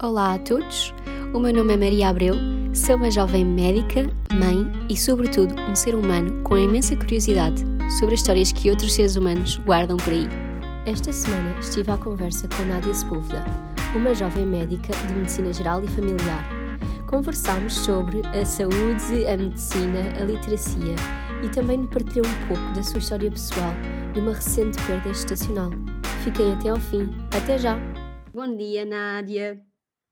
Olá a todos, o meu nome é Maria Abreu, sou uma jovem médica, mãe e, sobretudo, um ser humano com imensa curiosidade sobre as histórias que outros seres humanos guardam por aí. Esta semana estive à conversa com Nádia Sepúlveda, uma jovem médica de medicina geral e familiar. Conversámos sobre a saúde, a medicina, a literacia e também me partilhou um pouco da sua história pessoal de uma recente perda gestacional. Fiquem até ao fim. Até já! Bom dia, Nádia!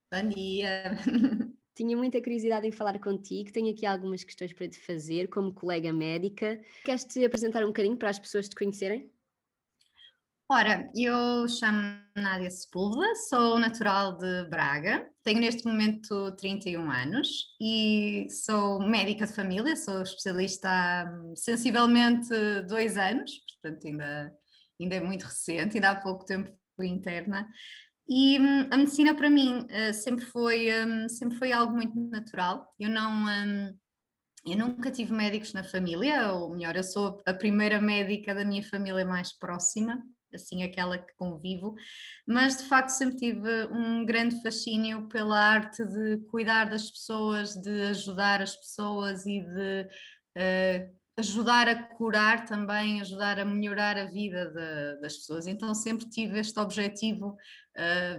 Bom dia! Tinha muita curiosidade em falar contigo, tenho aqui algumas questões para te fazer como colega médica. Queres te apresentar um bocadinho para as pessoas te conhecerem? Ora, eu chamo Nádia Sepúlveda, sou natural de Braga, tenho neste momento 31 anos e sou médica de família, sou especialista há hum, sensivelmente dois anos, portanto ainda, ainda é muito recente, ainda há pouco tempo fui interna e hum, a medicina para mim uh, sempre, foi, um, sempre foi algo muito natural. Eu não. Um, eu nunca tive médicos na família, ou melhor, eu sou a primeira médica da minha família mais próxima, assim aquela que convivo, mas de facto sempre tive um grande fascínio pela arte de cuidar das pessoas, de ajudar as pessoas e de uh, ajudar a curar também, ajudar a melhorar a vida de, das pessoas. Então sempre tive este objetivo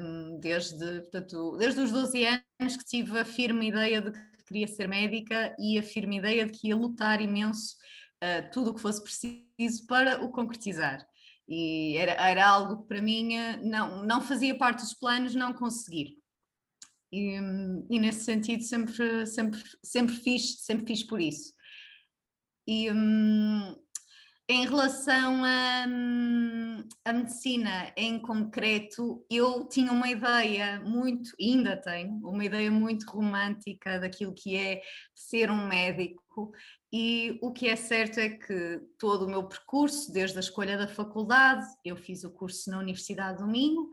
um, desde, portanto, desde os 12 anos que tive a firme ideia de que queria ser médica e a firme ideia de que ia lutar imenso uh, tudo o que fosse preciso para o concretizar. E era, era algo que para mim eh, não, não fazia parte dos planos não conseguir. E, e nesse sentido sempre, sempre, sempre, fiz, sempre fiz por isso. E hum, em relação à a, a, medicina em concreto, eu tinha uma ideia muito, ainda tenho, uma ideia muito romântica daquilo que é ser um médico. E o que é certo é que todo o meu percurso, desde a escolha da faculdade, eu fiz o curso na Universidade do Minho,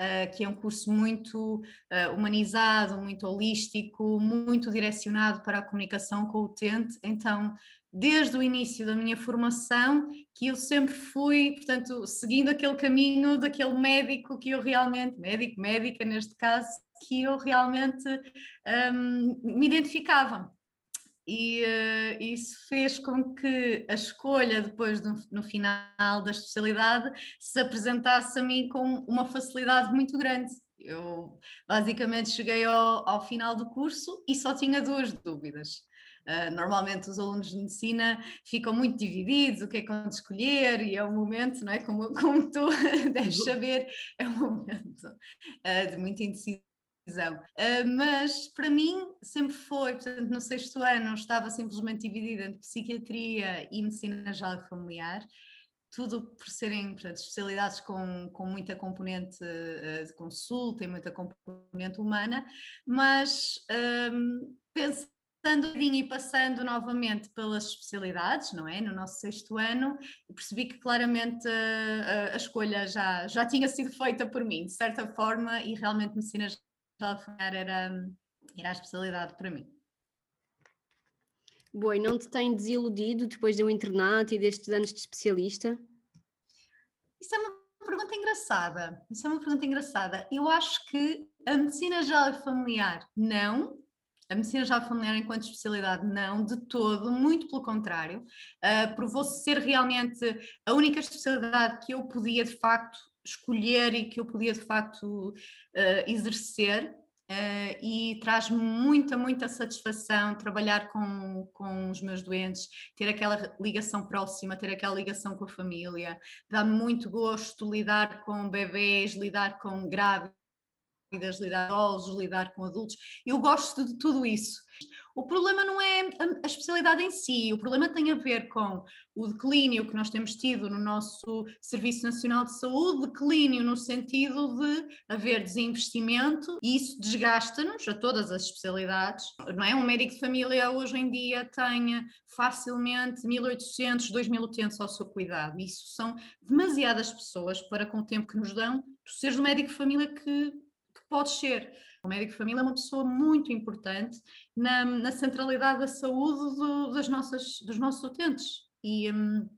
Uh, que é um curso muito uh, humanizado, muito holístico, muito direcionado para a comunicação com o utente. Então, desde o início da minha formação que eu sempre fui, portanto, seguindo aquele caminho daquele médico que eu realmente, médico, médica neste caso, que eu realmente um, me identificava. E uh, isso fez com que a escolha, depois no final da especialidade, se apresentasse a mim com uma facilidade muito grande. Eu basicamente cheguei ao, ao final do curso e só tinha duas dúvidas Uh, normalmente os alunos de medicina ficam muito divididos, o que é que vão escolher, e é um momento, não é? Como, como tu deves saber, é um momento uh, de muita indecisão. Uh, mas para mim sempre foi, portanto, no sexto ano estava simplesmente dividida entre psiquiatria e medicina geral familiar, tudo por serem portanto, especialidades com, com muita componente uh, de consulta e muita componente humana, mas um, pensei passando e passando novamente pelas especialidades, não é? No nosso sexto ano, percebi que claramente a, eh, a, a escolha já, já tinha sido feita por mim, de certa forma, e realmente medicina geral era, era a especialidade para mim. Boa, e não te tem desiludido depois do internato e destes anos de especialista? Isso é uma pergunta engraçada. Isso é uma pergunta engraçada. Eu acho que a medicina geral familiar não, a medicina já familiar enquanto especialidade, não, de todo, muito pelo contrário. Uh, Provou-se ser realmente a única especialidade que eu podia de facto escolher e que eu podia de facto uh, exercer. Uh, e traz muita, muita satisfação trabalhar com, com os meus doentes, ter aquela ligação próxima, ter aquela ligação com a família. Dá-me muito gosto lidar com bebês, lidar com grávidos lidar com idosos, lidar com adultos. Eu gosto de tudo isso. O problema não é a especialidade em si, o problema tem a ver com o declínio que nós temos tido no nosso Serviço Nacional de Saúde, declínio no sentido de haver desinvestimento e isso desgasta-nos a todas as especialidades. Não é? Um médico de família hoje em dia tem facilmente 1.800, 2.000 utentes ao seu cuidado. Isso são demasiadas pessoas para com o tempo que nos dão, tu seres o médico de família que podes ser. O médico de família é uma pessoa muito importante na, na centralidade da saúde do, das nossas, dos nossos utentes e, um,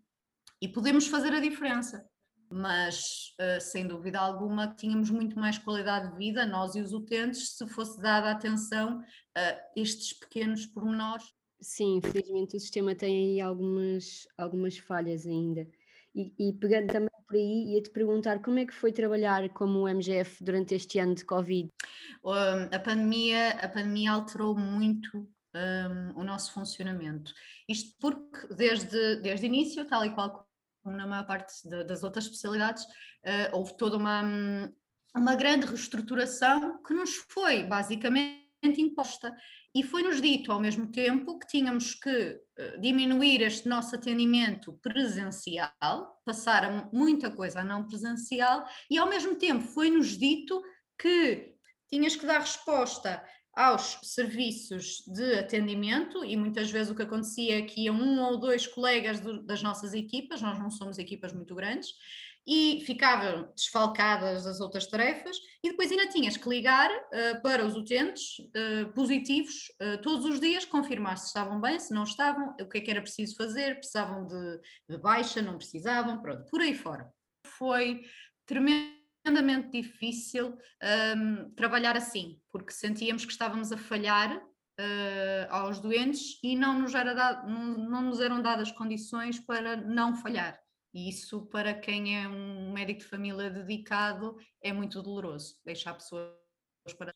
e podemos fazer a diferença. mas uh, sem dúvida alguma tínhamos muito mais qualidade de vida, nós e os utentes, se fosse dada atenção a estes pequenos pormenores. Sim, infelizmente o sistema tem aí algumas, algumas falhas ainda. E, pegando também por aí, ia-te perguntar como é que foi trabalhar como MGF durante este ano de Covid? Um, a, pandemia, a pandemia alterou muito um, o nosso funcionamento. Isto porque desde, desde o início, tal e qual como na maior parte de, das outras especialidades, uh, houve toda uma, uma grande reestruturação que nos foi basicamente imposta. E foi-nos dito ao mesmo tempo que tínhamos que uh, diminuir este nosso atendimento presencial, passar muita coisa a não presencial, e ao mesmo tempo foi-nos dito que tinhas que dar resposta aos serviços de atendimento e muitas vezes o que acontecia é que iam um ou dois colegas do, das nossas equipas, nós não somos equipas muito grandes, e ficavam desfalcadas das outras tarefas e depois ainda tinhas que ligar uh, para os utentes uh, positivos uh, todos os dias, confirmar se estavam bem, se não estavam, o que é que era preciso fazer, precisavam de, de baixa, não precisavam, pronto, por aí fora. Foi tremendamente difícil um, trabalhar assim, porque sentíamos que estávamos a falhar uh, aos doentes e não nos, era dado, não, não nos eram dadas condições para não falhar. E isso, para quem é um médico de família dedicado, é muito doloroso, deixar pessoas para.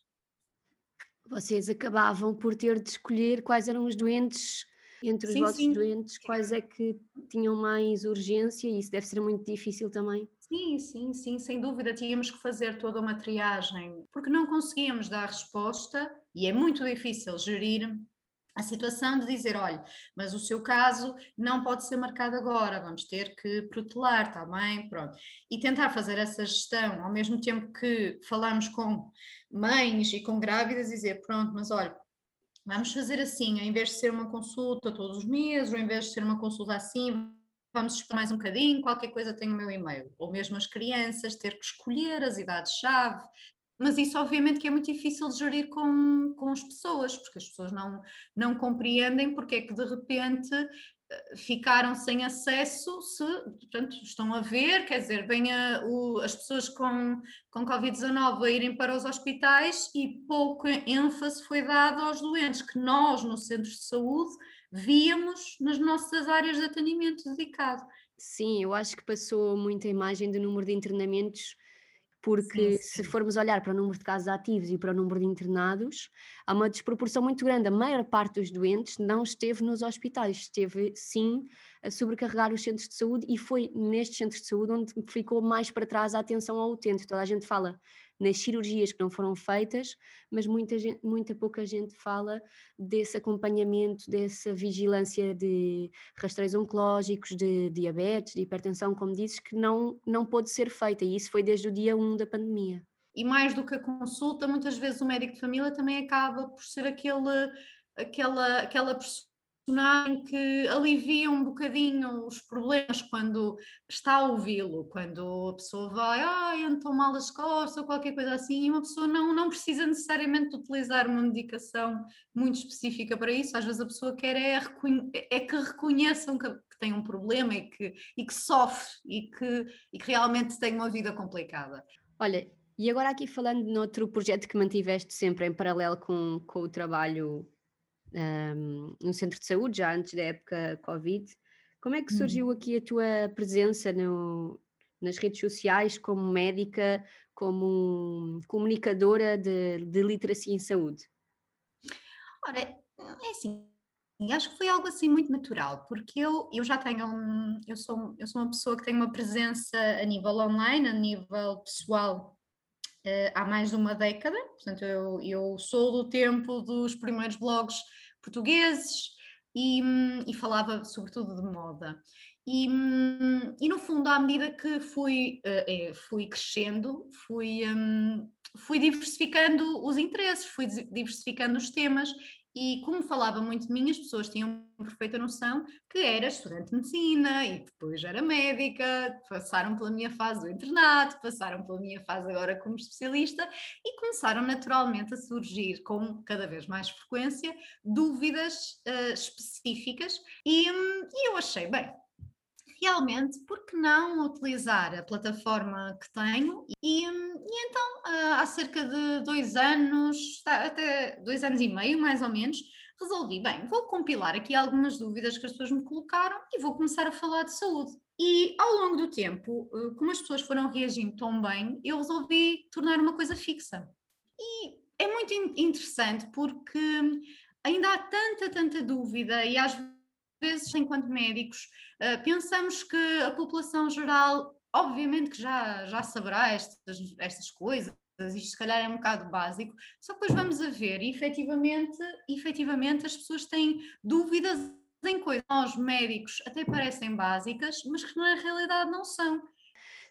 Vocês acabavam por ter de escolher quais eram os doentes, entre os sim, vossos sim. doentes, quais é que tinham mais urgência, e isso deve ser muito difícil também. Sim, sim, sim, sem dúvida. Tínhamos que fazer toda uma triagem, porque não conseguíamos dar resposta e é muito difícil gerir a situação de dizer, olha, mas o seu caso não pode ser marcado agora, vamos ter que protelar, está bem? Pronto. E tentar fazer essa gestão, ao mesmo tempo que falamos com mães e com grávidas, dizer, pronto, mas olha, vamos fazer assim, em vez de ser uma consulta todos os meses, ou em vez de ser uma consulta assim, vamos esperar mais um bocadinho, qualquer coisa tem o meu e-mail. Ou mesmo as crianças, ter que escolher as idades-chave. Mas isso, obviamente, que é muito difícil de gerir com, com as pessoas, porque as pessoas não, não compreendem porque é que de repente eh, ficaram sem acesso se, portanto, estão a ver, quer dizer, vêm as pessoas com, com Covid-19 a irem para os hospitais e pouco ênfase foi dado aos doentes que nós, no centro de saúde, víamos nas nossas áreas de atendimento dedicado. Sim, eu acho que passou muita imagem do número de internamentos, porque sim, sim. se formos olhar para o número de casos ativos e para o número de internados, há uma desproporção muito grande. A maior parte dos doentes não esteve nos hospitais, esteve sim a sobrecarregar os centros de saúde e foi nestes centros de saúde onde ficou mais para trás a atenção ao utente. Toda a gente fala nas cirurgias que não foram feitas, mas muita, gente, muita pouca gente fala desse acompanhamento, dessa vigilância de rastreios oncológicos, de diabetes, de hipertensão, como dizes, que não, não pôde ser feita, e isso foi desde o dia 1 da pandemia. E mais do que a consulta, muitas vezes o médico de família também acaba por ser aquele, aquela, aquela pessoa personagem que alivia um bocadinho os problemas quando está a ouvi-lo, quando a pessoa vai, ah, estou mal das costas ou qualquer coisa assim, e uma pessoa não, não precisa necessariamente utilizar uma medicação muito específica para isso, às vezes a pessoa quer é, é que reconheçam que, que, tem um problema e que, e que sofre e que, e que realmente tem uma vida complicada. Olha, e agora aqui falando de outro projeto que mantiveste sempre em paralelo com, com o trabalho um, no centro de saúde, já antes da época Covid. Como é que surgiu uhum. aqui a tua presença no, nas redes sociais como médica, como comunicadora de, de literacia em saúde? Ora, é assim, acho que foi algo assim muito natural, porque eu, eu já tenho, um, eu, sou, eu sou uma pessoa que tem uma presença a nível online, a nível pessoal, uh, há mais de uma década, portanto eu, eu sou do tempo dos primeiros blogs portugueses e, e falava sobretudo de moda. E, e, no fundo, à medida que fui, uh, fui crescendo, fui, um, fui diversificando os interesses, fui diversificando os temas e como falava muito de mim, as pessoas tinham perfeita noção que era estudante de medicina e depois era médica, passaram pela minha fase do internato, passaram pela minha fase agora como especialista e começaram naturalmente a surgir com cada vez mais frequência dúvidas uh, específicas e, um, e eu achei, bem, realmente, por que não utilizar a plataforma que tenho? E, e então, ah, há cerca de dois anos, até dois anos e meio mais ou menos, resolvi, bem, vou compilar aqui algumas dúvidas que as pessoas me colocaram e vou começar a falar de saúde. E ao longo do tempo, ah, como as pessoas foram reagindo tão bem, eu resolvi tornar uma coisa fixa. E é muito interessante porque ainda há tanta, tanta dúvida e às vezes, enquanto médicos, uh, pensamos que a população geral, obviamente que já, já saberá estas, estas coisas, isto se calhar é um bocado básico, só que depois vamos a ver, e efetivamente, efetivamente as pessoas têm dúvidas em coisas nós médicos até parecem básicas, mas que na realidade não são.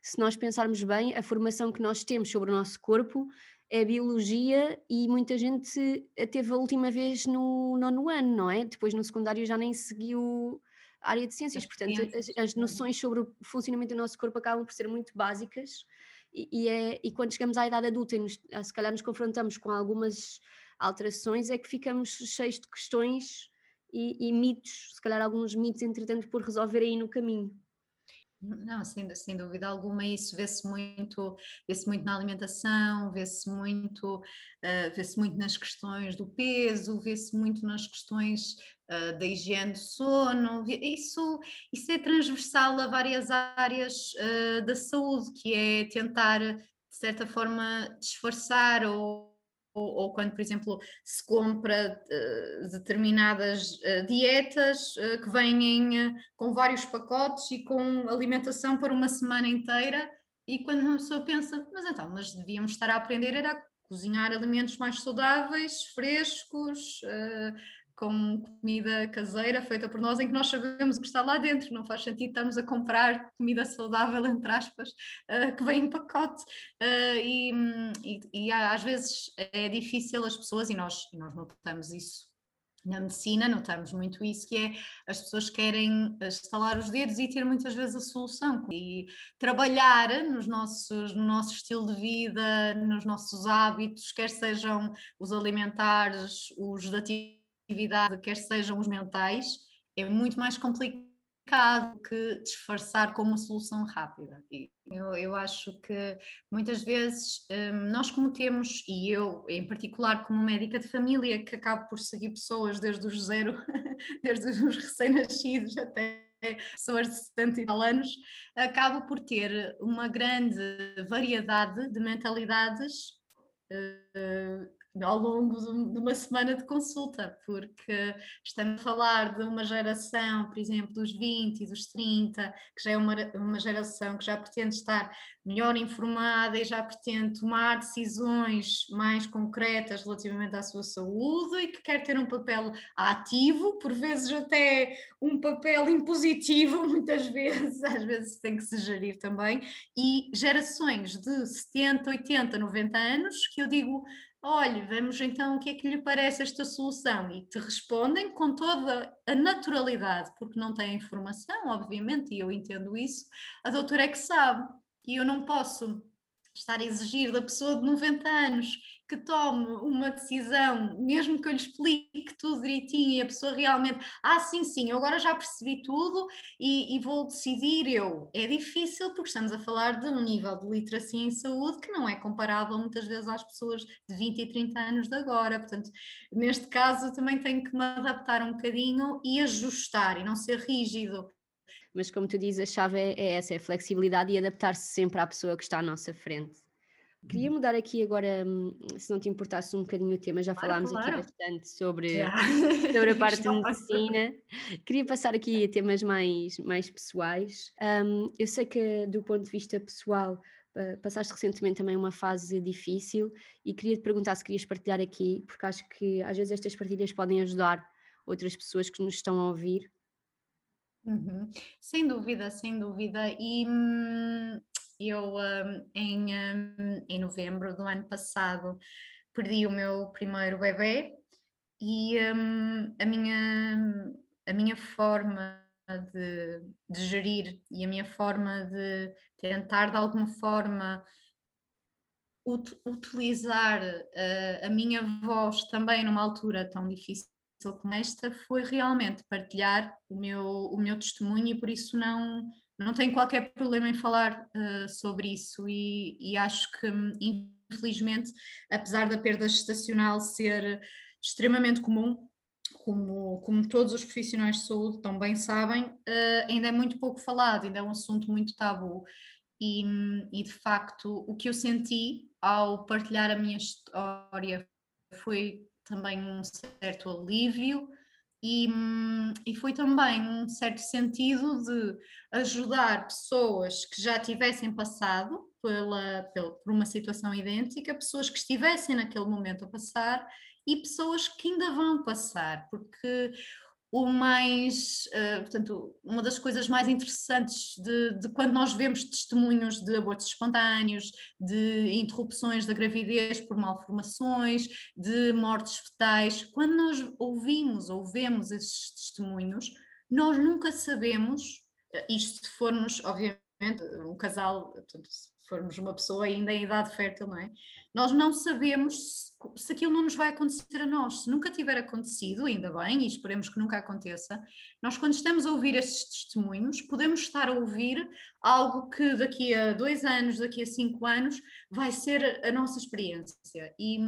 Se nós pensarmos bem, a formação que nós temos sobre o nosso corpo é biologia e muita gente teve a última vez no nono ano, não é? Depois no secundário já nem seguiu a área de ciências, portanto as, as, noções sobre o funcionamento do nosso corpo acabam por ser muito básicas e, e, é, e quando chegamos à idade adulta e nos, se calhar nos confrontamos com algumas alterações é que ficamos cheios de questões e, e mitos, se calhar alguns mitos entretanto por resolver aí no caminho. Não, sem, sem dúvida alguma, isso vê-se muito, vê-se muito na alimentação, vê-se muito, uh, vê-se muito nas questões do peso, vê-se muito nas questões uh, da higiene do sono, isso, isso é transversal a várias áreas uh, da saúde, que é tentar, de certa forma, disfarçar ou ou, ou, quando, por exemplo, se compra uh, determinadas uh, dietas uh, que vêm com vários pacotes e com alimentação para uma semana inteira, e quando uma pessoa pensa, mas então, mas devíamos estar a aprender era a cozinhar alimentos mais saudáveis, frescos, com comida caseira feita por nós, em que nós sabemos o que está lá dentro. Não faz sentido estarmos a comprar comida saudável, entre aspas, uh, que vem em pacote. Uh, e, e, e, às vezes é difícil as pessoas, e nós, e nós notamos isso na medicina, notamos muito isso, que é as pessoas querem estalar os dedos e ter muitas vezes a solução. E trabalhar nos nossos, no nosso estilo de vida, nos nossos hábitos, quer sejam os alimentares, os da atividade, quer sejam os mentais, é muito mais complicado que disfarçar com uma solução rápida. E eu, eu acho que muitas vezes nós como temos, e eu em particular como médica de família, que acabo por seguir pessoas desde os zero, desde os recém-nascidos até pessoas de 70 e tal anos, acabo por ter uma grande variedade de mentalidades uh, ao longo de uma semana de consulta, porque estamos a falar de uma geração, por exemplo, dos 20 e dos 30, que já é uma, uma geração que já pretende estar melhor informada e já pretende tomar decisões mais concretas relativamente à sua saúde e que quer ter um papel ativo, por vezes até um papel impositivo, muitas vezes, às vezes tem que se gerir também, e gerações de 70, 80, 90 anos, que eu digo olha, vamos então o que é que lhe parece esta solução? E te respondem com toda a naturalidade, porque não têm informação, obviamente, e eu entendo isso, a doutora é que sabe, e eu não posso estar a exigir da pessoa de 90 anos que tome uma decisão, mesmo que eu lhe explique tudo direitinho e a pessoa realmente, ah, sim, sim, eu agora já percebi tudo e, e vou decidir eu. É difícil porque estamos a falar de um nível de literacia em saúde que não é comparável muitas vezes às pessoas de 20 e 30 anos de agora. Portanto, neste caso também tenho que me adaptar um bocadinho e ajustar e não ser rígido mas como tu dizes, a chave é, é essa, é a flexibilidade e adaptar-se sempre à pessoa que está à nossa frente. Queria uhum. mudar aqui agora, hum, se não te importasse um bocadinho o tema, já falámos claro. aqui bastante sobre, sobre a parte de medicina. Queria passar aqui a temas mais, mais pessoais. Um, eu sei que do ponto de vista pessoal passaste recentemente também uma fase difícil e queria te perguntar se querias partilhar aqui, porque acho que às vezes estas partilhas podem ajudar outras pessoas que nos estão a ouvir. Uhum. Sem dúvida, sem dúvida. E hum, eu, um, em, um, em novembro do ano passado, perdi o meu primeiro bebê e um, a, minha, a minha forma de, de gerir e a minha forma de tentar de alguma forma ut utilizar uh, a minha voz também numa altura tão difícil como esta foi realmente partilhar o meu, o meu testemunho e por isso não, não tenho qualquer problema em falar uh, sobre isso e, e acho que, infelizmente, apesar da perda gestacional ser extremamente comum, como, como todos os profissionais de saúde também sabem, uh, ainda é muito pouco falado, ainda é um assunto muito tabu. E, e, de facto, o que eu senti ao partilhar a minha história foi também um certo alívio e, e foi também um certo sentido de ajudar pessoas que já tivessem passado pela, pela, por uma situação idêntica, pessoas que estivessem naquele momento a passar e pessoas que ainda vão passar, porque o mais, uh, portanto, uma das coisas mais interessantes de, de, quando nós vemos testemunhos de abortos espontâneos, de interrupções da gravidez por malformações, de mortes fetais, quando nós ouvimos ou vemos esses testemunhos, nós nunca sabemos, eh, isto se formos, obviamente, um casal, portanto, se formos uma pessoa ainda em idade fértil, não é? Nós não sabemos se, se aquilo não nos vai acontecer a nós. Se nunca tiver acontecido, ainda bem, e esperemos que nunca aconteça, nós quando estamos a ouvir estes testemunhos, podemos estar a ouvir algo que daqui a dois anos, daqui a cinco anos, vai ser a nossa experiência. E,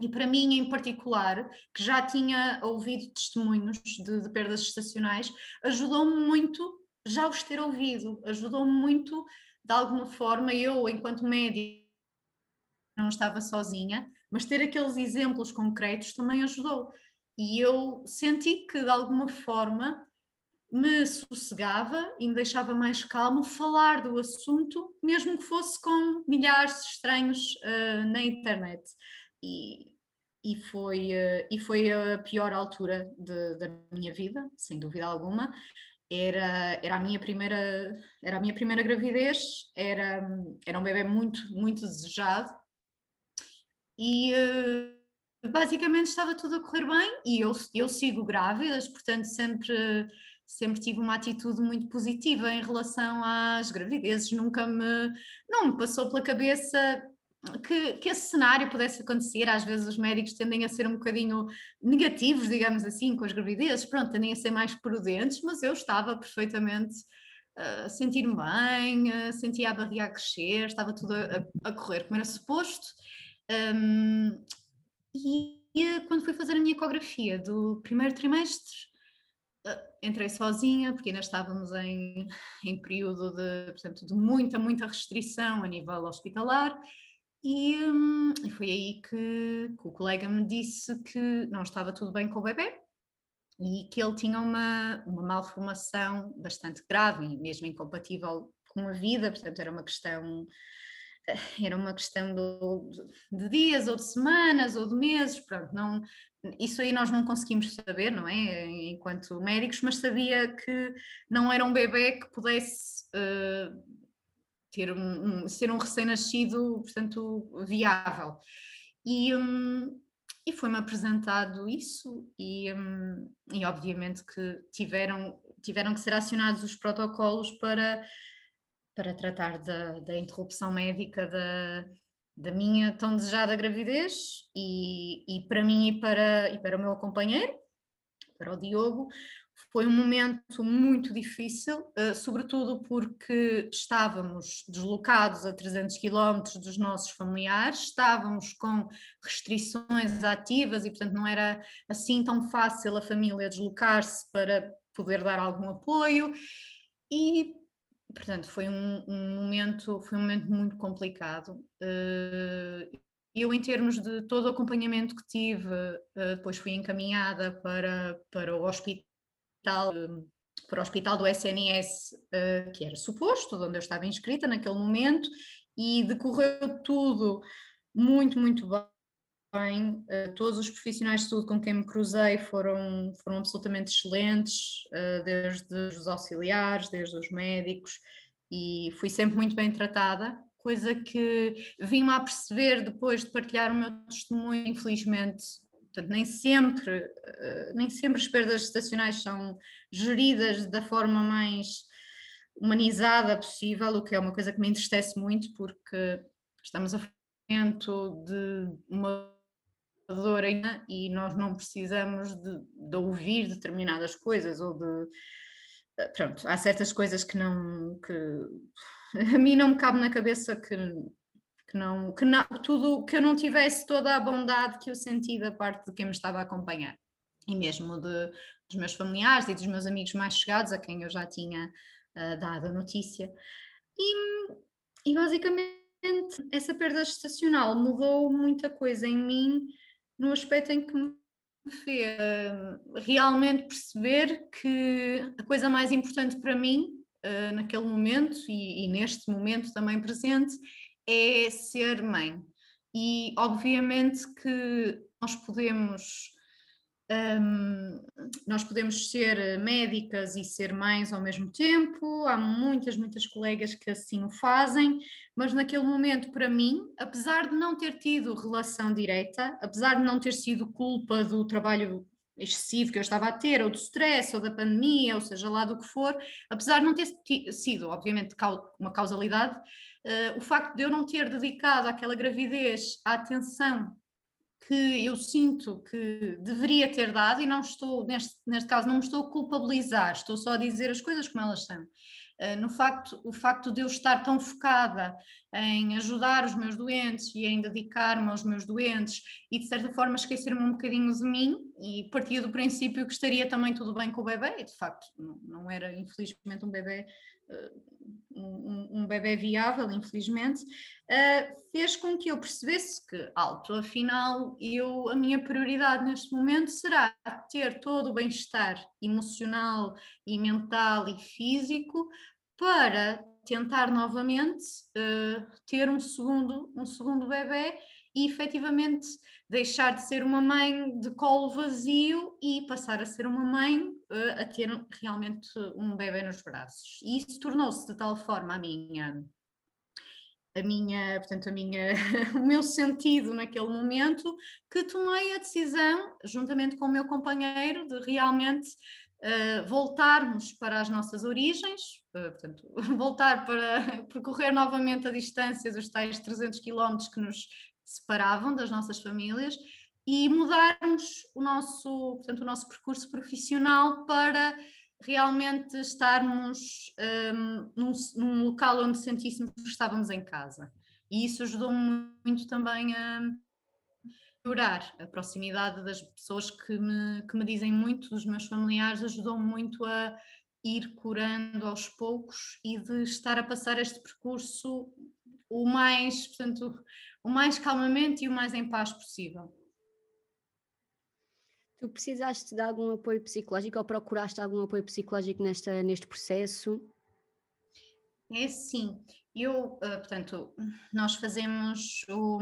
e para mim, em particular, que já tinha ouvido testemunhos de, de perdas estacionais, ajudou-me muito já os ter ouvido, ajudou-me muito, de alguma forma, eu, enquanto médica, não estava sozinha, mas ter aqueles exemplos concretos também ajudou. E eu senti que, de alguma forma, me sossegava e me deixava mais calmo falar do assunto, mesmo que fosse com milhares de estranhos uh, na internet. E, e, foi, uh, e foi a pior altura de, da minha vida, sem dúvida alguma. Era, era, a minha primeira, era a minha primeira gravidez, era, era um bebê muito, muito desejado e uh, basicamente estava tudo a correr bem e eu, eu sigo grávidas, portanto sempre, sempre tive uma atitude muito positiva em relação às gravidezes, nunca me, não me passou pela cabeça que, que, esse cenário pudesse acontecer. Às vezes os médicos tendem a ser um bocadinho negativos, digamos assim, com as gravidezes, pronto, tendem a ser mais prudentes, mas eu estava perfeitamente a sentir-me bem, uh, sentia a barriga a crescer, estava tudo a, a correr como era suposto. Um, e quando fui fazer a minha ecografia do primeiro trimestre, uh, entrei sozinha, porque ainda estávamos em, em período de, portanto, de muita, muita restrição a nível hospitalar, e, um, e foi aí que, que, o colega me disse que não estava tudo bem com o bebê e que ele tinha uma, uma malformação bastante grave e mesmo incompatível com a vida, portanto era uma questão era uma questão do, de dias ou de semanas ou de meses, pronto, não, isso aí nós não conseguimos saber, não é? Enquanto médicos, mas sabia que não era um bebê que pudesse uh, ter um, um, ser um recém-nascido, portanto, viável. E, um, e foi-me apresentado isso e, um, e obviamente que tiveram, tiveram que ser acionados os protocolos para para tratar da, da interrupção médica da, da minha tão desejada gravidez e, e para mim e para, e para o meu companheiro, para o Diogo, foi um momento muito difícil, uh, sobretudo porque estávamos deslocados a 300 quilómetros dos nossos familiares, estávamos com restrições ativas e, portanto, não era assim tão fácil a família deslocar-se para poder dar algum apoio. E portanto, foi um, um, momento, foi um momento muito complicado. Uh, eu, em termos de todo o acompanhamento que tive, uh, depois fui encaminhada para, para o hospital, para o hospital do SNS, uh, que era suposto, onde eu estava inscrita naquele momento, e decorreu tudo muito, muito bem uh, todos os profissionais de saúde com quem me cruzei foram, foram absolutamente excelentes, desde os auxiliares, desde os médicos, e fui sempre muito bem tratada, coisa que vim-me a perceber depois de partilhar o meu testemunho, infelizmente. Portanto, nem sempre, uh, nem sempre as perdas estacionais são geridas da forma mais humanizada possível, o que é uma coisa que me entristece muito, porque estamos a de uma dor e nós não precisamos de, de, ouvir determinadas coisas ou de, pronto, há certas coisas que não, que a mim não me cabe na cabeça que, que não, que não, tudo, que eu não tivesse toda a bondade que eu senti da parte de quem me estava a acompanhar e mesmo de, dos meus familiares e dos meus amigos mais chegados a quem eu já tinha uh, dado a notícia. E, e basicamente essa perda gestacional mudou muita coisa em mim no aspecto em que me uh, realmente perceber que a coisa mais importante para mim uh, naquele momento e, e, neste momento também presente é ser mãe. E obviamente que nós podemos um, nós podemos ser médicas e ser mães ao mesmo tempo, há muitas, muitas colegas que assim o fazem, mas naquele momento, para mim, apesar de não ter tido relação direta, apesar de não ter sido culpa do trabalho excessivo que eu estava a ter, ou do stress, ou da pandemia, ou seja lá do que for, apesar de não ter sido, obviamente, uma causalidade, uh, o facto de eu não ter dedicado àquela gravidez a atenção que eu sinto que deveria ter dado e não estou, neste, neste caso, não me estou a culpabilizar, estou só a dizer as coisas como elas são. Uh, no facto, o facto de eu estar tão focada em ajudar os meus doentes e em dedicar-me aos meus doentes e de certa forma esquecer-me um bocadinho de mim e partia do princípio que estaria também tudo bem com o bebê e de facto não, não era infelizmente um bebê um, um bebê viável, infelizmente, uh, fez com que eu percebesse que, alto, afinal, eu, a minha prioridade neste momento será ter todo o bem-estar emocional e mental e físico para tentar novamente uh, ter um segundo, um segundo bebê e efetivamente deixar de ser uma mãe de colo vazio e passar a ser uma mãe a ter realmente um bebê nos braços. E isso tornou-se de tal forma a minha a minha, portanto, a minha, o meu sentido naquele momento, que tomei a decisão, juntamente com o meu companheiro, de realmente uh, voltarmos para as nossas origens, uh, portanto, voltar para percorrer novamente a distância dos tais 300 quilómetros que nos separavam das nossas famílias e mudarmos o nosso, portanto, o nosso percurso profissional para realmente estarmos um, num, num, local onde sentíssemos que estávamos em casa. E isso ajudou muito também a melhorar a proximidade das pessoas que me, que me dizem muito, dos meus familiares, ajudou muito a ir curando aos poucos e de estar a passar este percurso o mais, portanto, o mais calmamente e o mais em paz possível. Tu precisaste de algum apoio psicológico ou procuraste algum apoio psicológico nesta, neste processo? É sim, eu, uh, portanto, nós fazemos o,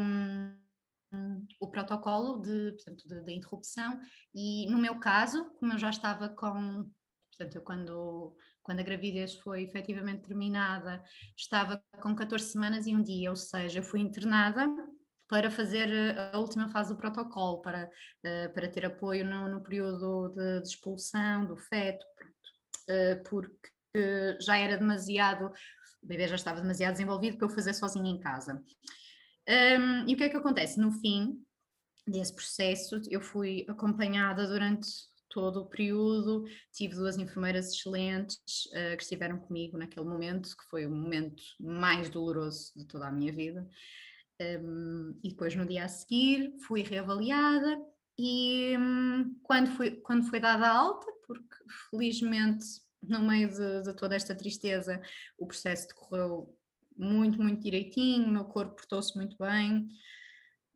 o protocolo de, portanto, de, de, interrupção e no meu caso, como eu já estava com, portanto, quando quando a gravidez foi efetivamente terminada, estava com 14 semanas e um dia, ou seja, eu fui internada para fazer eh, a última fase do protocolo, para, eh, para ter apoio no, no período de, de, expulsão do feto, eh, porque já era demasiado, o bebê já estava demasiado desenvolvido para eu fazer sozinha em casa. e o que é que acontece? No fim desse processo, eu fui acompanhada durante todo o período. Tive duas enfermeiras excelentes uh, que estiveram comigo naquele momento, que foi o momento mais doloroso de toda a minha vida. Um, e depois, no dia a seguir, fui reavaliada e um, quando, foi, quando foi dada alta, porque felizmente, no meio de, de toda esta tristeza, o processo decorreu muito, muito direitinho, o meu corpo portou-se muito bem.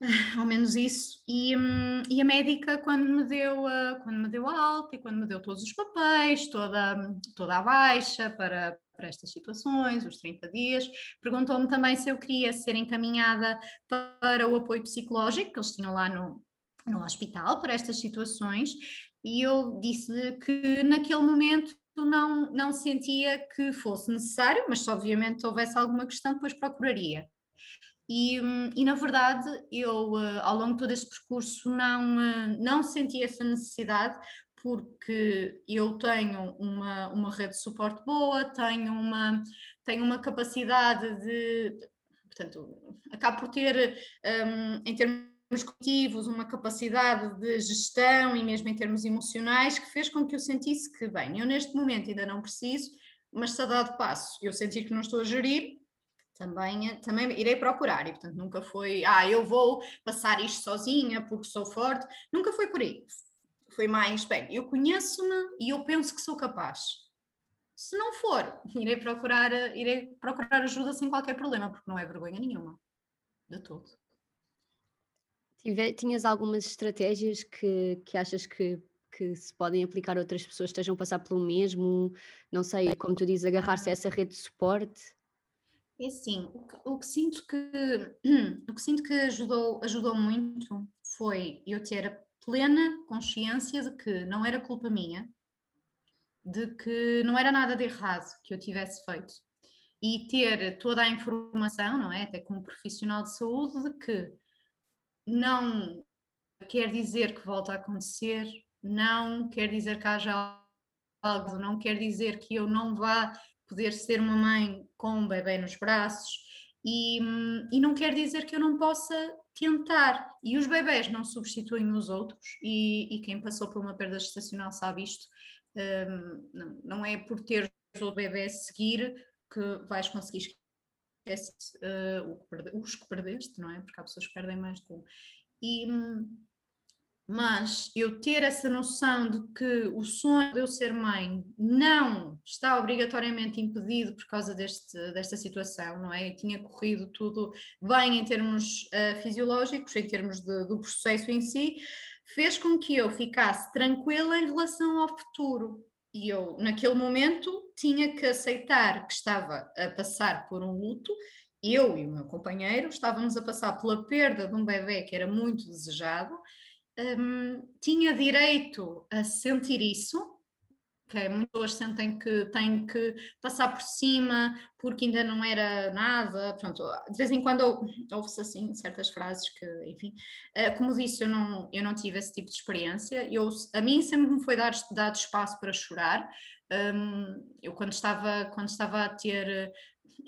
ao menos isso. E, hum, e, a médica, quando me, deu a, quando me deu a alta e quando me deu todos os papéis, toda, toda a baixa para, para estas situações, os 30 dias, perguntou-me também se eu queria ser encaminhada para o apoio psicológico que eles tinham lá no, no hospital para estas situações. E eu disse que naquele momento não, não sentia que fosse necessário, mas se obviamente houvesse alguma questão, depois procuraria. E, hum, e, na verdade eu eh, ao longo de todo esse percurso não, eh, não senti essa necessidade porque eu tenho uma, uma rede de suporte boa, tenho uma, tenho uma capacidade de, portanto, acabo por ter, um, em termos cognitivos, uma capacidade de gestão e mesmo em termos emocionais que fez com que eu sentisse que, bem, eu neste momento ainda não preciso, mas se a dado passo eu sentir que não estou a gerir, também, também irei procurar. E portanto nunca foi, ah, eu vou passar isto sozinha porque sou forte, nunca foi por aí. Foi mais, bem, eu conheço-me e eu penso que sou capaz. Se não for, irei procurar, irei procurar ajuda sem qualquer problema, porque não é vergonha nenhuma, de todo. Tinhas algumas estratégias que, que achas que, que se podem aplicar a outras pessoas que estejam a passar pelo mesmo? Não sei, como tu dizes, agarrar-se a essa rede de suporte? É assim, o que, o que, sinto que o que sinto que ajudou, ajudou muito foi eu ter a plena consciência de que não era culpa minha, de que não era nada de errado que eu tivesse feito e ter toda a informação, não é? Até como profissional de saúde, de que não quer dizer que volta a acontecer, não quer dizer que haja algo, não quer dizer que eu não vá poder ser uma mãe com um bebê nos braços e, e não quer dizer que eu não possa tentar. E os bebés não substituem os outros e, e quem passou por uma perda gestacional sabe isto. Um, não, não é por ter o bebê a seguir que vais conseguir esquecer uh, os que perdeste, não é? Porque há pessoas que perdem mais de um. E, mas eu ter essa noção de que o sonho de eu ser mãe não está obrigatoriamente impedido por causa deste, desta situação, não é? Eu tinha corrido tudo bem em termos uh, fisiológicos, em termos de, do processo em si, fez com que eu ficasse tranquila em relação ao futuro. E eu, naquele momento, tinha que aceitar que estava a passar por um luto. Eu e o meu companheiro estávamos a passar pela perda de um bebê que era muito desejado um, tinha direito a sentir isso, que muitas pessoas sentem que têm que passar por cima porque ainda não era nada. Pronto, de vez em quando ouve-se assim certas frases que, enfim, uh, como disse, eu não, eu não tive esse tipo de experiência. Eu, a mim sempre me foi dado, dado espaço para chorar. Um, eu quando estava, quando estava a ter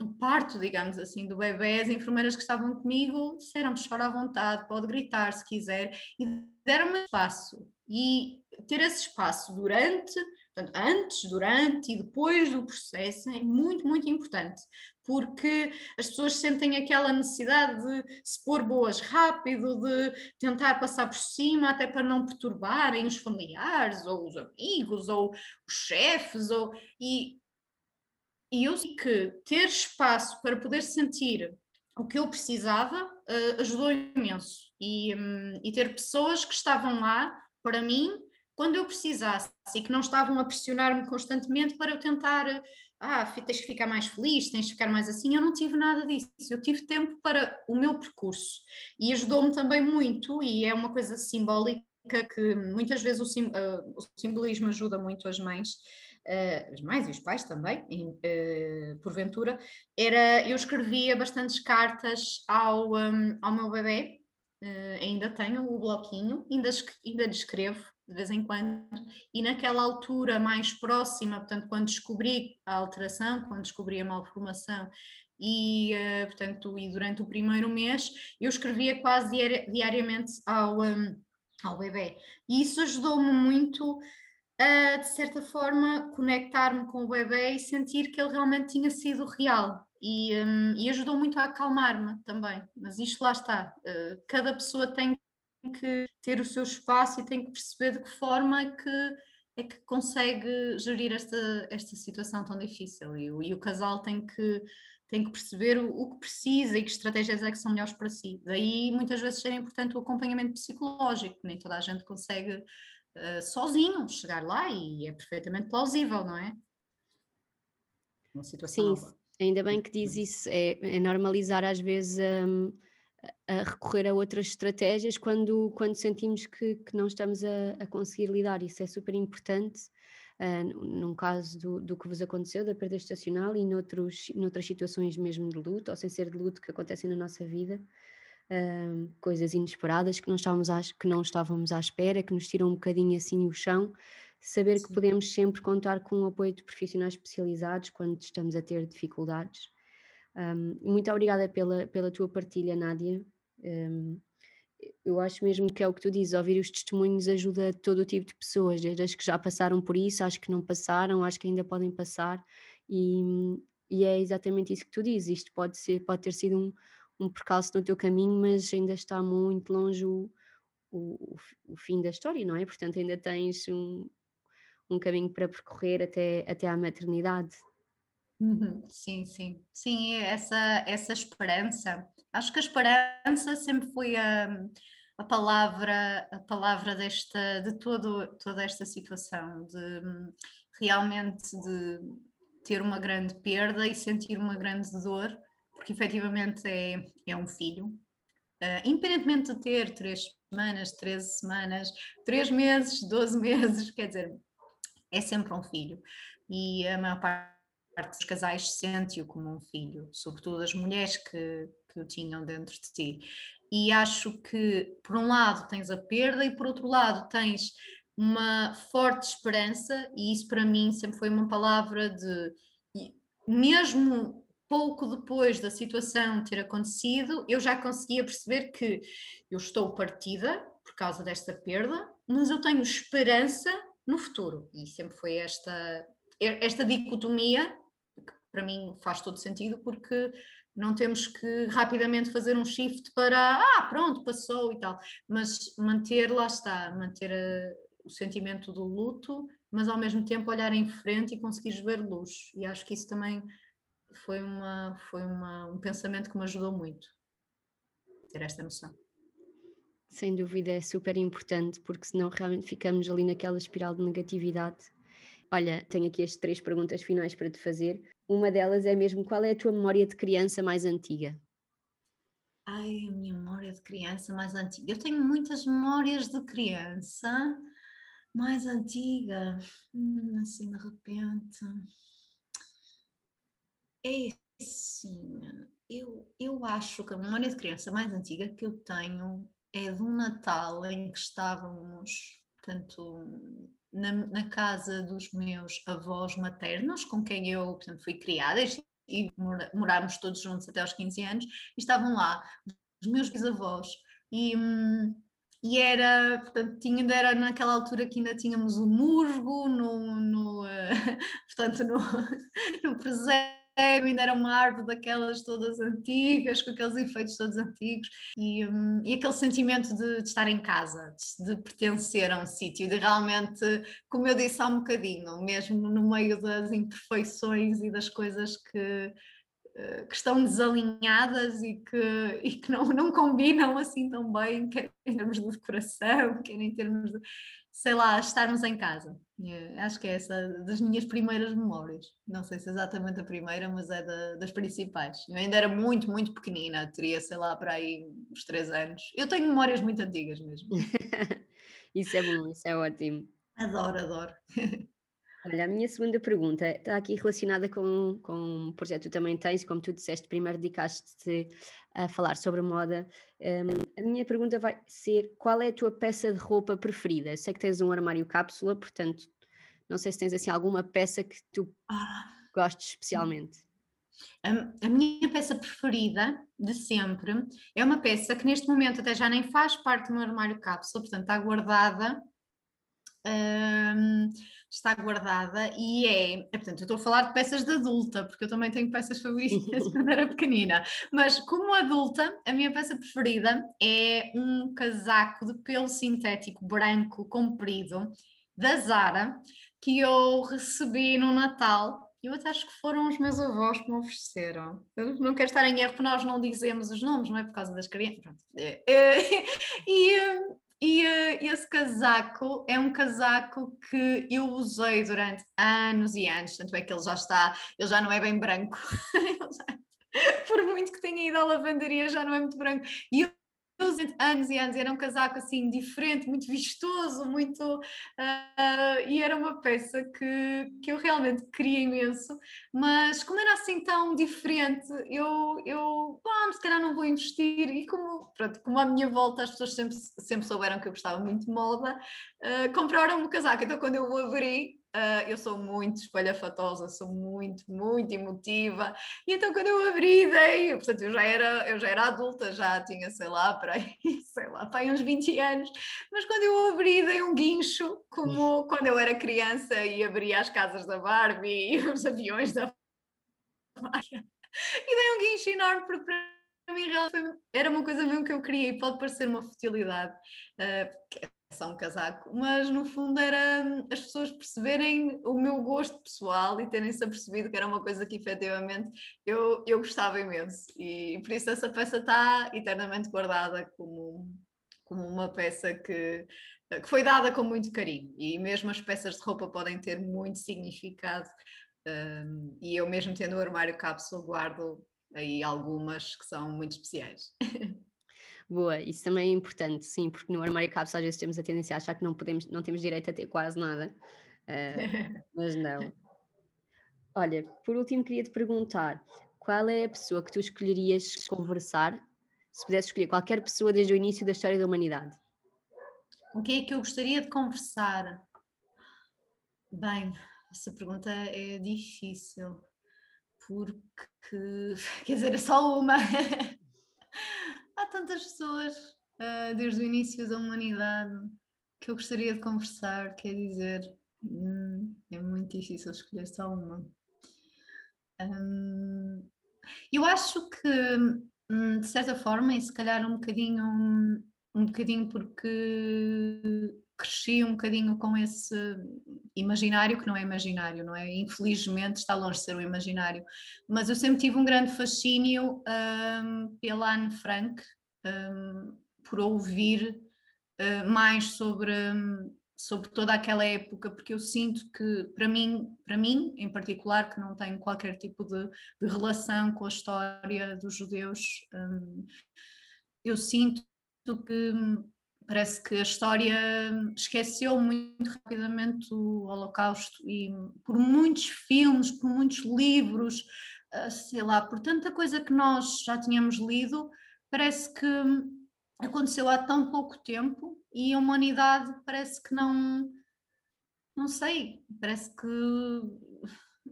o parto, digamos assim, do bebê, as enfermeiras que estavam comigo disseram-me chora à vontade, pode gritar se quiser, e deram-me espaço. E ter esse espaço durante, portanto, antes, durante e depois do processo é muito, muito importante, porque as pessoas sentem aquela necessidade de se pôr boas rápido, de tentar passar por cima, até para não perturbarem os familiares, ou os amigos, ou os chefes, ou, e e eu sei que ter espaço para poder sentir o que eu precisava uh, ajudou imenso. E, um, e ter pessoas que estavam lá para mim quando eu precisasse e que não estavam a pressionar-me constantemente para eu tentar, ah, tens que ficar mais feliz, tens que ficar mais assim. Eu não tive nada disso. Eu tive tempo para o meu percurso e ajudou-me também muito. E é uma coisa simbólica que muitas vezes o, sim, uh, o simbolismo ajuda muito as mães uh, as mães e os pais também, em, uh, porventura, era, eu escrevia bastantes cartas ao, um, ao meu bebê, ainda tenho o bloquinho, ainda, ainda lhe escrevo de vez em quando, e naquela altura mais próxima, portanto, quando descobri a alteração, quando descobri a malformação e, uh, portanto, e durante o primeiro mês, eu escrevia quase diariamente ao, um, ao bebê. E isso ajudou-me muito a, de certa forma, conectar-me com o bebê e sentir que ele realmente tinha sido real. E, um, e ajudou muito a acalmar-me também. Mas isto lá está. Uh, cada pessoa tem que ter o seu espaço e tem que perceber de que forma é que, é que consegue gerir esta, esta situação tão difícil. E, e o casal tem que, tem que perceber o, o, que precisa e que estratégias é que são melhores para si. Daí muitas vezes ser importante o acompanhamento psicológico, nem toda a gente consegue uh, sozinho chegar lá e é perfeitamente plausível, não é? Uma situação Sim, nova. ainda bem que diz isso, é, é normalizar às vezes um, a recorrer a outras estratégias quando, quando sentimos que, que não estamos a, a conseguir lidar, isso é super importante. Uh, num caso do, do, que vos aconteceu, da perda estacional e noutros, noutras situações mesmo de luto, ou sem ser de luto, que acontecem na nossa vida, uh, coisas inesperadas que não, estávamos à, que não estávamos à espera, que nos tiram um bocadinho assim o chão, saber Sim. que podemos sempre contar com o apoio de profissionais especializados quando estamos a ter dificuldades. Um, muito obrigada pela, pela tua partilha, Nádia. Um, eu acho mesmo que é o que tu dizes, ouvir os testemunhos ajuda todo o tipo de pessoas, desde as que já passaram por isso, acho que não passaram, acho que ainda podem passar, e, e é exatamente isso que tu dizes, isto pode, ser, pode ter sido um, um percalço no teu caminho, mas ainda está muito longe o, o, o fim da história, não é? Portanto, ainda tens um, um caminho para percorrer até, até à maternidade. Uhum, sim, sim, sim, essa, essa esperança. Acho que a esperança sempre foi a, a palavra, a palavra desta, de todo, toda esta situação, de realmente de ter uma grande perda e sentir uma grande dor, porque efetivamente é, é um filho. Uh, independentemente de ter três semanas, 13 semanas, três meses, 12 meses, quer dizer, é sempre um filho. E a maior parte dos casais sente-o como um filho, sobretudo as mulheres que, que o tinham dentro de ti. E acho que, por um lado, tens a perda e, por outro lado, tens uma forte esperança, e isso para mim sempre foi uma palavra de, mesmo pouco depois da situação ter acontecido, eu já conseguia perceber que eu estou partida por causa desta perda, mas eu tenho esperança no futuro. E sempre foi esta, esta dicotomia, para mim faz todo sentido, porque não temos que rapidamente fazer um shift para, ah, pronto, passou e tal, mas manter, lá está, manter a, eh, o sentimento do luto, mas ao mesmo tempo olhar em frente e conseguir ver luz. E acho que isso também foi, uma, foi uma, um pensamento que me ajudou muito, ter esta noção. Sem dúvida é super importante, porque senão realmente ficamos ali naquela espiral de negatividade. Olha, tenho aqui as três perguntas finais para te fazer. Uma delas é mesmo: qual é a tua memória de criança mais antiga? Ai, a minha memória de criança mais antiga. Eu tenho muitas memórias de criança mais antiga, hum, assim de repente. É assim, eu, eu acho que a memória de criança mais antiga que eu tenho é um Natal em que estávamos, portanto, na, na casa dos meus avós maternos, com quem eu, portanto, fui criada e morámos todos juntos até aos 15 anos, e estavam lá os meus bisavós. E, e era, portanto, tinha, era naquela altura que ainda tínhamos o musgo no, no uh, portanto, no, no presépio ainda era uma árvore daquelas todas antigas, com aqueles efeitos todos antigos, e, um, e aquele sentimento de, de, estar em casa, de, de pertencer a um sítio, de realmente, como eu disse há um bocadinho, mesmo no meio das imperfeições e das coisas que, eh, que estão desalinhadas e que, e que não, não combinam assim tão bem, quer em termos de decoração, quer em termos de, sei lá, estarmos em casa. Eh, acho que é essa das minhas primeiras memórias. Não sei se é exatamente a primeira, mas é da, das principais. Eu ainda era muito, muito pequenina, teria, sei lá, para aí uns três anos. Eu tenho memórias muito antigas mesmo. isso é bom, isso é ótimo. Adoro, adoro. Olha, a minha segunda pergunta está aqui relacionada com, com um projeto que tu também tens, como tu disseste, primeiro dedicaste-te a falar sobre moda. Um, a minha pergunta vai ser: qual é a tua peça de roupa preferida? sei que tens um armário cápsula, portanto, não sei se tens assim alguma peça que tu ah. gostes especialmente. A, a minha peça preferida de sempre é uma peça que neste momento até já nem faz parte do meu armário cápsula, portanto está guardada um, está guardada e é, é, portanto, eu estou a falar de peças de adulta, porque eu também tenho peças favoritas quando era pequenina, mas como adulta, a minha peça preferida é um casaco de pelo sintético branco comprido da Zara que eu recebi no Natal eu até acho que foram os meus avós que me ofereceram. Eu não quero estar em erro, porque nós não dizemos os nomes, não é? Por causa das crianças. É, é, e, e uh, esse casaco é um casaco que eu usei durante anos e anos, tanto é que ele já está, ele já não é bem branco. Por muito que tenha ido à lavanderia, já não é muito branco. E eu anos e anos, era um casaco assim diferente, muito vistoso, muito uh, e era uma peça que, que eu realmente queria imenso, mas como era assim tão diferente, eu, eu ah, se calhar não vou investir, e como, pronto, como à minha volta as pessoas sempre, sempre souberam que eu gostava muito de moda, uh, compraram-me o casaco, então quando eu o abri, Uh, eu sou muito espalhafatosa, sou muito, muito emotiva. E então quando eu abri, dei, portanto, eu já era, eu já era adulta, já tinha, sei lá, para aí, sei lá, para aí uns 20 anos, mas quando eu abri, dei um guincho, como quando eu era criança e abria as casas da Barbie e os aviões da Barbie. E dei um guincho enorme porque para mim era uma coisa mesmo que eu queria e pode parecer uma futilidade. Uh, só um casaco, mas no fundo era hum, as pessoas perceberem o meu gosto pessoal e terem-se apercebido que era uma coisa que efetivamente eu, eu gostava imenso e por isso essa peça está eternamente guardada como, como uma peça que, que foi dada com muito carinho e mesmo as peças de roupa podem ter muito significado um, e eu mesmo tendo o armário cápsula guardo aí algumas que são muito especiais. Boa, isso também é importante, sim, porque no armário cápsula às vezes temos a tendência a achar que não, podemos, não temos direito a ter quase nada, uh, mas não. Olha, por último queria te perguntar, qual é a pessoa que tu escolherias conversar, se pudesse escolher qualquer pessoa desde o início da história da humanidade? O que é que eu gostaria de conversar? Bem, essa pergunta é difícil, porque, quer dizer, é só uma. tantas pessoas uh, desde o início da humanidade que eu gostaria de conversar, quer dizer, hum, é muito difícil escolher só uma. Um, eu acho que, hum, de certa forma, e se calhar um bocadinho, um bocadinho porque cresci um bocadinho com esse imaginário que não é imaginário, não é? Infelizmente está longe de ser o imaginário, mas eu sempre tive um grande fascínio um, pela Anne Frank, um, por ouvir uh, mais sobre, sobre toda aquela época, porque eu sinto que, para mim, para mim em particular, que não tenho qualquer tipo de, de relação com a história dos judeus, um, eu sinto que parece que a história esqueceu muito rapidamente o Holocausto e por muitos filmes, por muitos livros, ah, sei lá, por tanta coisa que nós já tínhamos lido, parece que aconteceu há tão pouco tempo e a humanidade parece que não, não sei, parece que,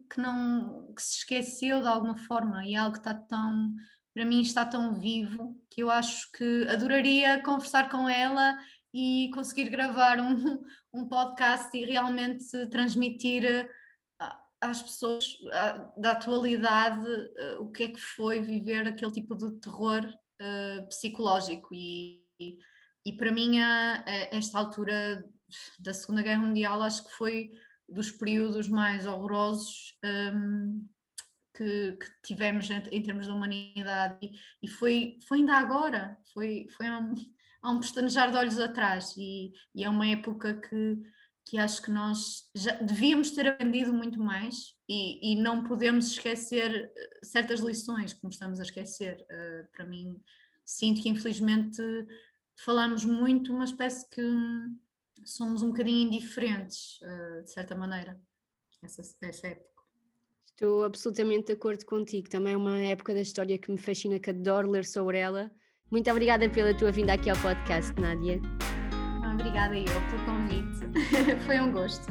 que não que se esqueceu de alguma forma e é algo está tão para mim está tão vivo que eu acho que adoraria conversar com ela e conseguir gravar um, um podcast e realmente transmitir eh, às pessoas da atualidade eh, o que é que foi viver aquele tipo de terror uh, psicológico. E, e, para mim a, a esta altura da Segunda Guerra Mundial acho que foi dos períodos mais horrorosos um, que, que tivemos em, em, termos de humanidade. E, e, foi, foi ainda agora, foi, foi um, há um pestanejar de olhos atrás. E, e, é uma época que, que acho que nós já devíamos ter aprendido muito mais e, e não podemos esquecer eh, certas lições como estamos a esquecer. Uh, para mim, sinto que infelizmente falamos muito, mas parece que somos um bocadinho indiferentes, uh, de certa maneira, essa época. Estou absolutamente de acordo contigo. Também é uma época da história que me fascina, que adoro ler sobre ela. Muito obrigada pela tua vinda aqui ao podcast, Nádia. Obrigada eu pelo convite. Foi um gosto.